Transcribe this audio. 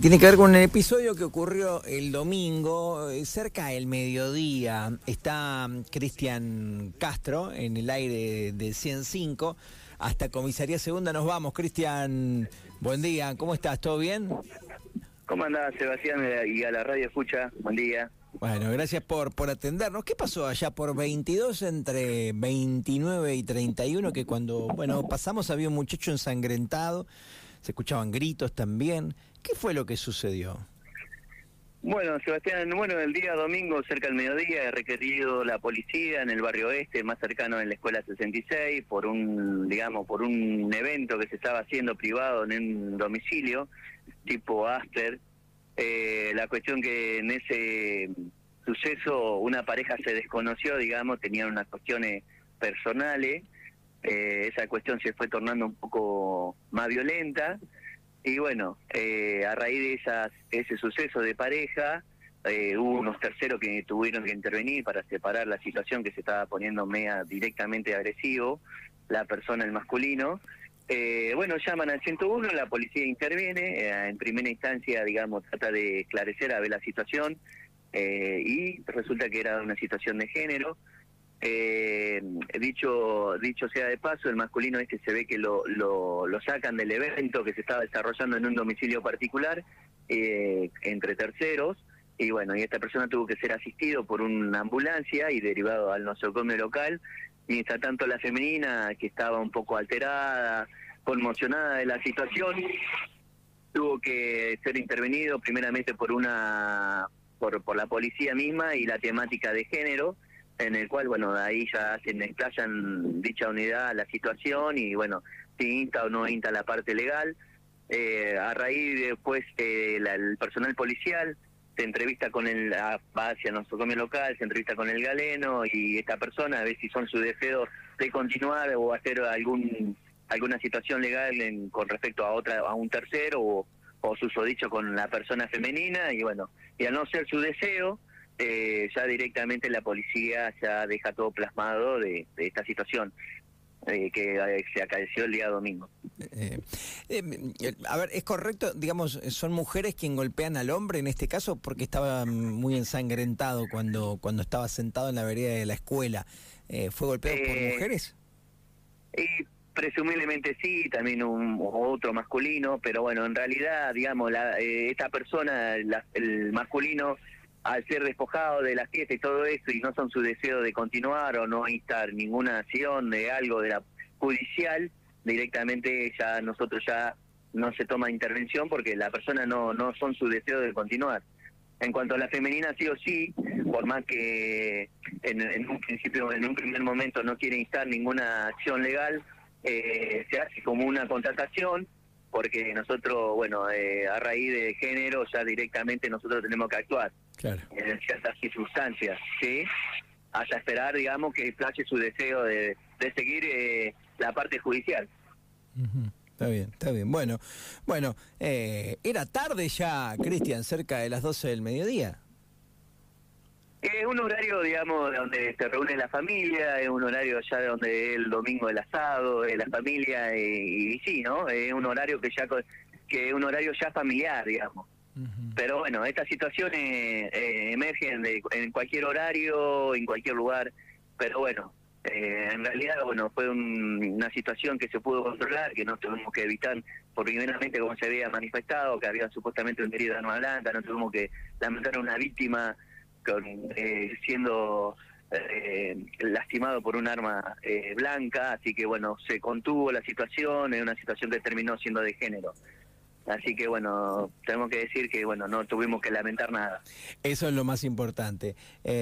Tiene que ver con un episodio que ocurrió el domingo, eh, cerca del mediodía. Está mm, Cristian Castro en el aire de 105. Hasta Comisaría Segunda nos vamos. Cristian, buen día. ¿Cómo estás? ¿Todo bien? ¿Cómo andás, Sebastián? Y a la radio escucha. Buen día. Bueno, gracias por, por atendernos. ¿Qué pasó allá por 22 entre 29 y 31? Que cuando, bueno, pasamos había un muchacho ensangrentado, se escuchaban gritos también. ¿Qué fue lo que sucedió? Bueno, Sebastián, bueno, el día domingo, cerca del mediodía, he requerido la policía en el barrio oeste, más cercano en la escuela 66, por un, digamos, por un evento que se estaba haciendo privado en un domicilio, tipo Aster. Eh, la cuestión que en ese suceso una pareja se desconoció, digamos, tenían unas cuestiones personales, eh, esa cuestión se fue tornando un poco más violenta y bueno, eh, a raíz de esas, ese suceso de pareja, eh, hubo unos terceros que tuvieron que intervenir para separar la situación que se estaba poniendo media directamente agresivo, la persona, el masculino. Eh, bueno, llaman al 101, la policía interviene, en primera instancia, digamos, trata de esclarecer a ver la situación y resulta que era una situación de género. Eh, dicho dicho sea de paso, el masculino este se ve que lo, lo, sacan del evento que se estaba desarrollando en un domicilio particular eh, entre terceros. Y bueno, y esta persona tuvo que ser asistido por una ambulancia y derivado al nosocomio local, mientras tanto la femenina que estaba un poco alterada, conmocionada de la situación, tuvo que ser intervenido primeramente por una por, por la policía misma y la temática de género en el cual, bueno, ahí ya se desplayan dicha unidad la situación y, bueno, si insta o no insta la parte legal. Eh, a raíz después eh, el personal policial se entrevista con el, va hacia nuestro comio local, se entrevista con el galeno y esta persona a ver si son su deseo de continuar o hacer algún alguna situación legal en, con respecto a otra a un tercero o, o susodicho con la persona femenina y bueno y al no ser su deseo eh, ya directamente la policía ya deja todo plasmado de, esta situación. Eh, que eh, se acaeció el día domingo. a ver, ¿es correcto? Digamos, ¿son mujeres quien golpean al hombre en este caso? Porque estaba muy ensangrentado cuando, cuando estaba sentado en la vereda de la escuela. ¿Fue golpeado por mujeres? Y presumiblemente sí, también un otro masculino, pero bueno, en realidad, digamos, la, esta persona, el masculino, al ser despojado de la fiesta y todo eso y no son su deseo de continuar o no instar ninguna acción de algo de la judicial, directamente ya nosotros ya no se toma intervención porque la persona no no son su deseo de continuar. En cuanto a la femenina, sí o sí, por más que en, un principio, en un primer momento no quiere instar ninguna acción legal, eh, se hace como una contratación, porque nosotros, bueno, eh, a raíz de género ya directamente nosotros tenemos que actuar en ciertas circunstancias, ¿sí? Hasta esperar, digamos, que flashe su deseo de, seguir eh, la parte judicial. Está bien, está bien. Bueno, bueno, eh, era tarde ya, Cristian, cerca de las 12 del mediodía. Es un horario, digamos, donde se reúne la familia, es un horario ya donde el domingo del asado, la familia, y, y, sí, ¿no? Es un horario que ya que es un horario ya familiar, digamos. Pero bueno, estas situaciones eh, emergen de, en cualquier horario, en cualquier lugar, pero bueno, eh, en realidad, bueno, fue una situación que se pudo controlar, que no tuvimos que evitar, porque primeramente como se había manifestado, que había supuestamente un herido de arma blanca, no tuvimos que lamentar a una víctima con, eh, siendo lastimado por un arma blanca, así que bueno, se contuvo la situación, es una situación que terminó siendo de género. Así que bueno, tenemos que decir que bueno, no tuvimos que lamentar nada. Eso es lo más importante. Eh...